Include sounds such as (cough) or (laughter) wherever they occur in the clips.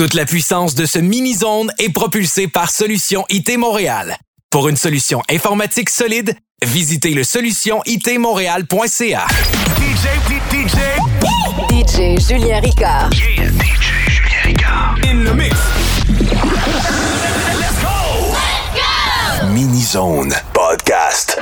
Toute la puissance de ce mini-zone est propulsée par Solution IT Montréal. Pour une solution informatique solide, visitez le solutionitmontréal.ca. DJ Julien Ricard. Yeah, DJ Julien Ricard. In the mix. Let's go! Mini Zone Podcast.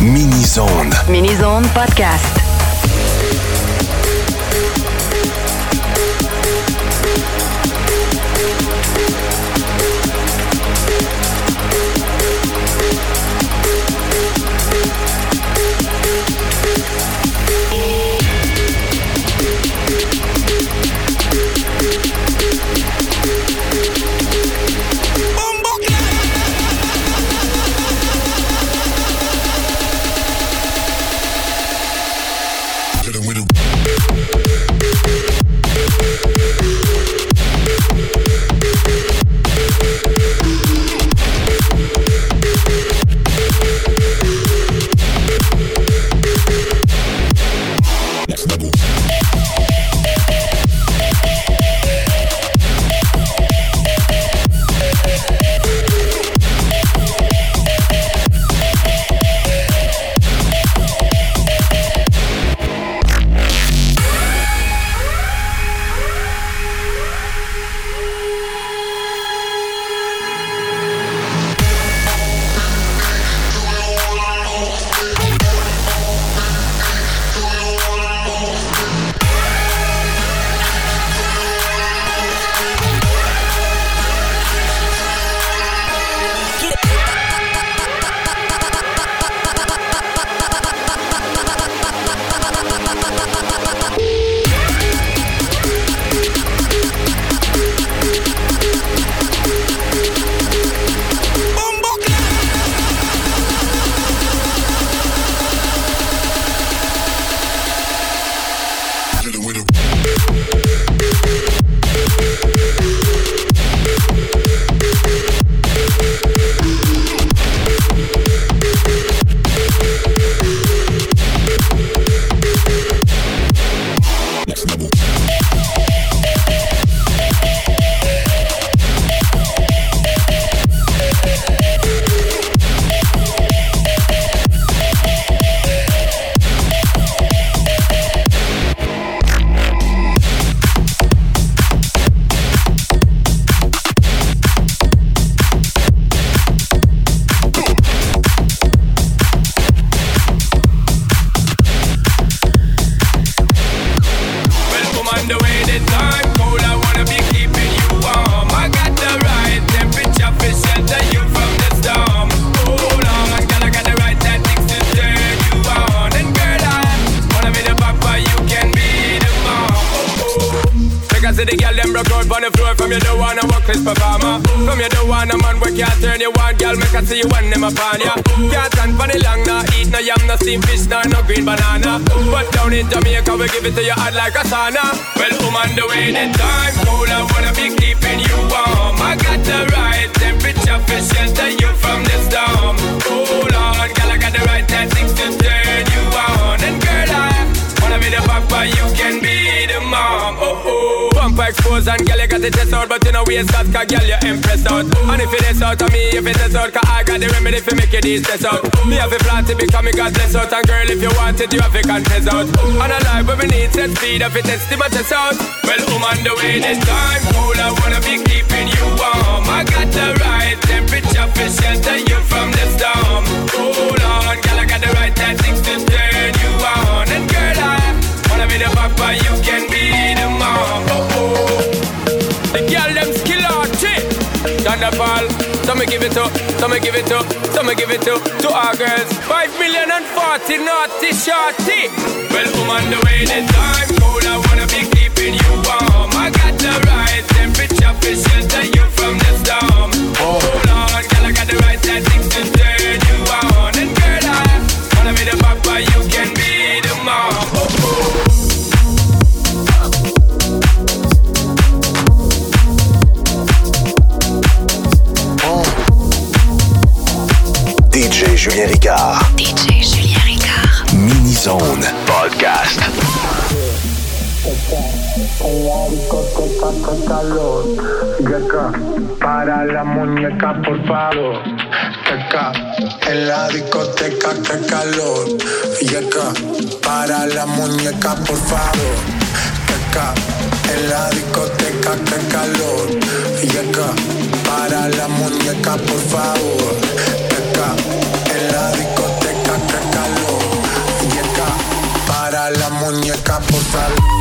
Mini-Zone. Mini-Zone Podcast. can see you when them upon ya. Can't stand for the long, nah eat no yam, no steamed fish, nah no green banana. But down in Jamaica we give it to you hot like a sauna. Well, woman, on the way the time cool, I wanna be keeping you warm. I got the right temperature for shelter you from the storm. Hold on, girl, I got the right tactics to turn you on, and girl, I wanna be the papa, you can be the mom. Oh oh speed of me, if it is out, I mean, if it is out, cause I got the remedy for make your knees test out. Me have to flaunt it, test my test out. And girl if you want it, you have to contest out. On a live but we need set speed of it as the butter sound. Well, I'm on the way this time. Cool, I wanna be keeping you warm. I got the right temperature for shelter you from the storm. Hold on, girl, I got the right tactics to turn you on. And girl, I wanna be the papa, you can be Thunderball. So me give it to, so me give it to, so me give it to, to our girls. Five million and forty naughty shorty. Well, I'm on the way this time. Cool, I wanna be keeping you warm. I got the right temperature for shelter you from the storm. Oh, hold on, girl, I got the right tactics Julien Ricard. DJ Julien Ricard. Mini-Zone Podcast. discoteca, calor. Yeca, para la muñeca, por favor. En la discoteca, que calor. Para la muñeca, por favor. En la discoteca, que calor. Para la muñeca, por favor. para la muñeca postal.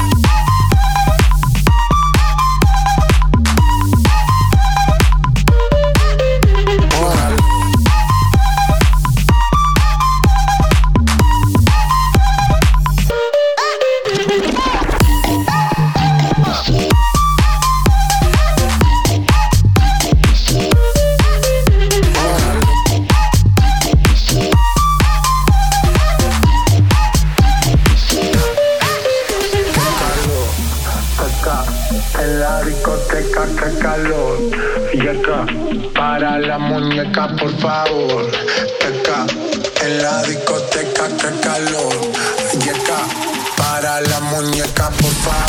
acá, por favor. Teca, en la discoteca, que calor. Yeca, para la muñeca, por favor.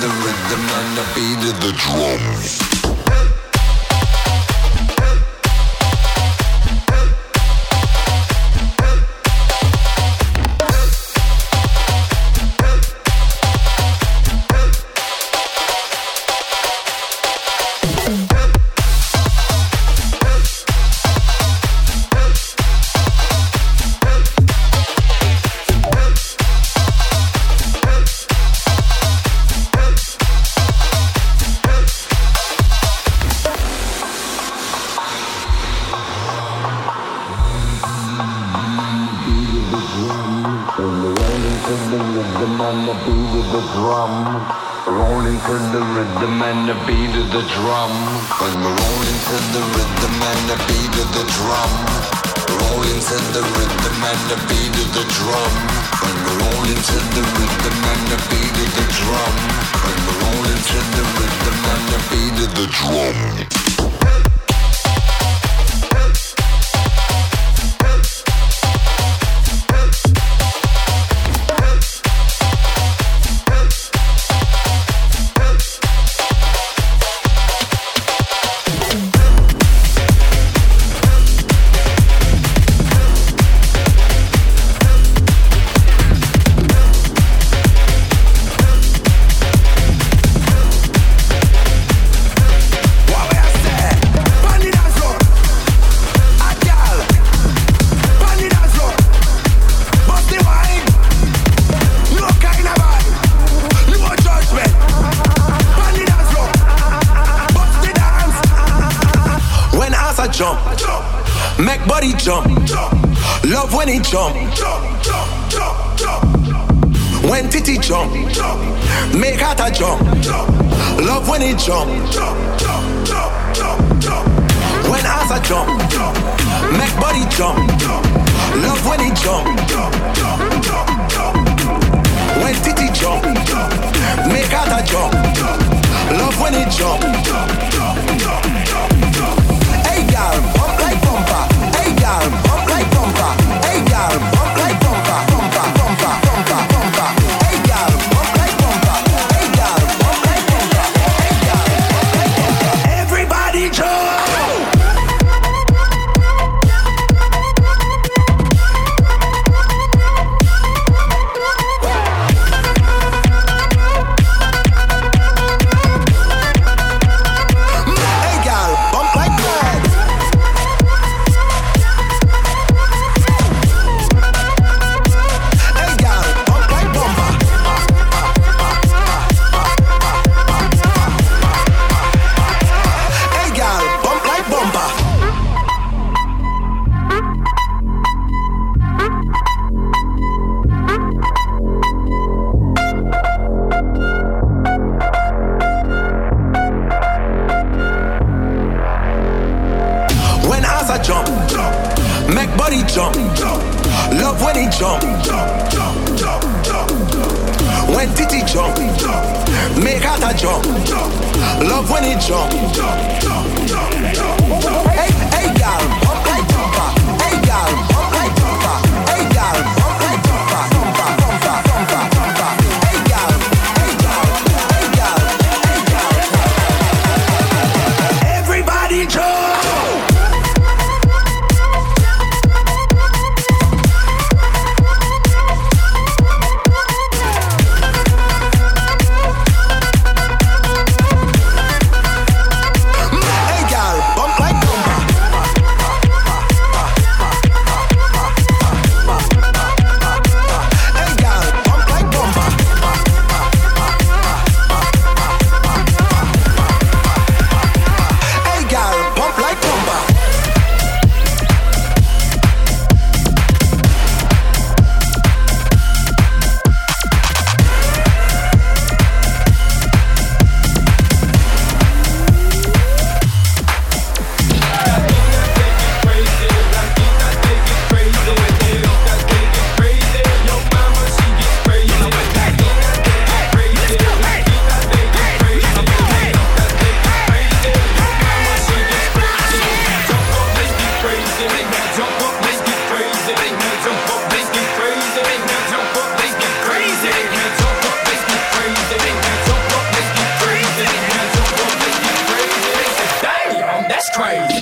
The rhythm and the beat of the drum. jump. make body jump. Love when he jump. When Titi jump. Make her jump. Love when he jump. crazy.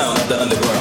sound of the underground.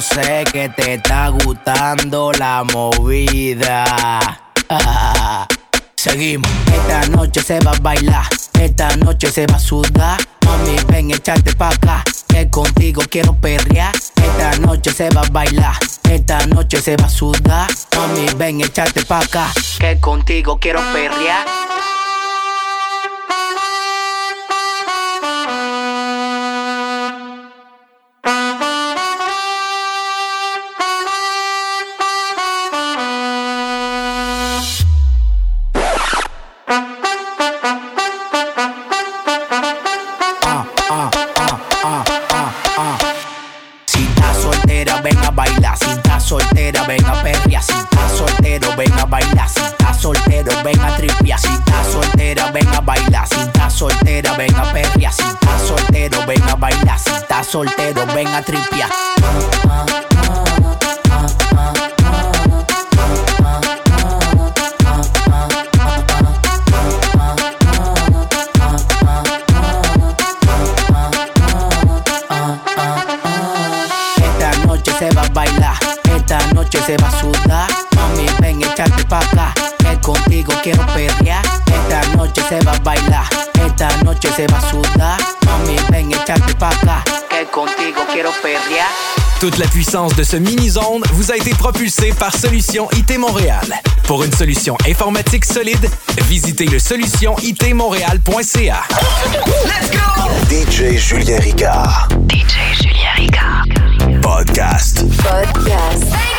Sé que te está gustando la movida. (laughs) Seguimos. Esta noche se va a bailar, esta noche se va a sudar. Mami, ven, echarte pa' acá, que contigo quiero perrear. Esta noche se va a bailar, esta noche se va a sudar. Mami, ven, echarte pa' acá, que contigo quiero perrear. Soltera, ven a perrear. Si estás soltero, ven a bailar. Si estás soltero, ven a tripiar. Esta se va a sudar. Mami, ven, echarte pa' acá, que contigo quiero perrear. Toute la puissance de ce mini-zone vous a été propulsée par Solution IT Montréal. Pour une solution informatique solide, visitez le solutionitmontréal.ca. DJ Julien Ricard. DJ Julien Ricard. Podcast. Podcast.